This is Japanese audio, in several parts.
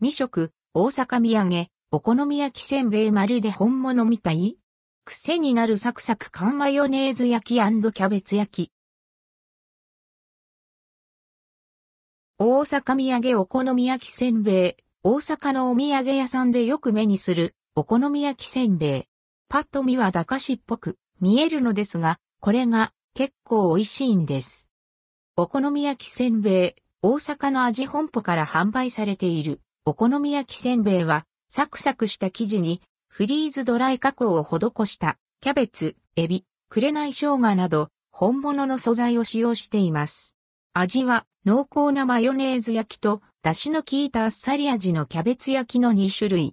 未食、大阪土産、お好み焼きせんべいまるで本物みたい癖になるサクサク缶マヨネーズ焼きキャベツ焼き。大阪土産お好み焼きせんべい。大阪のお土産屋さんでよく目にするお好み焼きせんべい。パッと見は駄菓子っぽく見えるのですが、これが結構美味しいんです。お好み焼きせんべい。大阪の味本舗から販売されているお好み焼きせんべいはサクサクした生地にフリーズドライ加工を施したキャベツ、エビ、紅生姜など本物の素材を使用しています。味は濃厚なマヨネーズ焼きと出汁の効いたあっさり味のキャベツ焼きの2種類。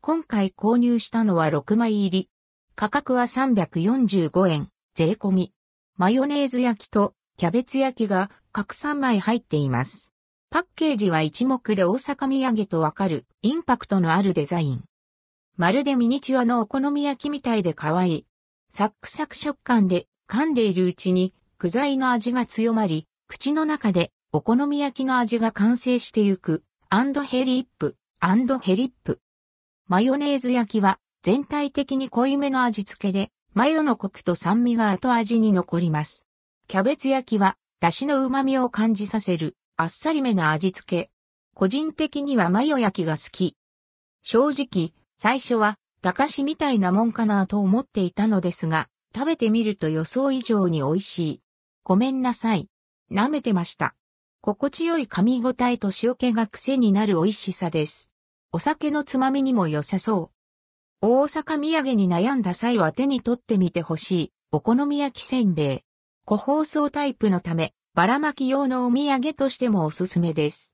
今回購入したのは6枚入り。価格は345円、税込み。マヨネーズ焼きとキャベツ焼きが各3枚入っています。パッケージは一目で大阪土産とわかるインパクトのあるデザイン。まるでミニチュアのお好み焼きみたいで可愛い。サックサク食感で噛んでいるうちに具材の味が強まり、口の中でお好み焼きの味が完成してゆく。アンドヘリップ、アンドヘリップ。マヨネーズ焼きは全体的に濃いめの味付けで、マヨのコクと酸味が後味に残ります。キャベツ焼きは、出汁の旨味を感じさせる、あっさりめな味付け。個人的にはマヨ焼きが好き。正直、最初は、駄菓子みたいなもんかなと思っていたのですが、食べてみると予想以上に美味しい。ごめんなさい。舐めてました。心地よい噛み応えと塩気が癖になる美味しさです。お酒のつまみにも良さそう。大阪土産に悩んだ際は手に取ってみてほしい。お好み焼きせんべい。個包装タイプのため、バラ巻き用のお土産としてもおすすめです。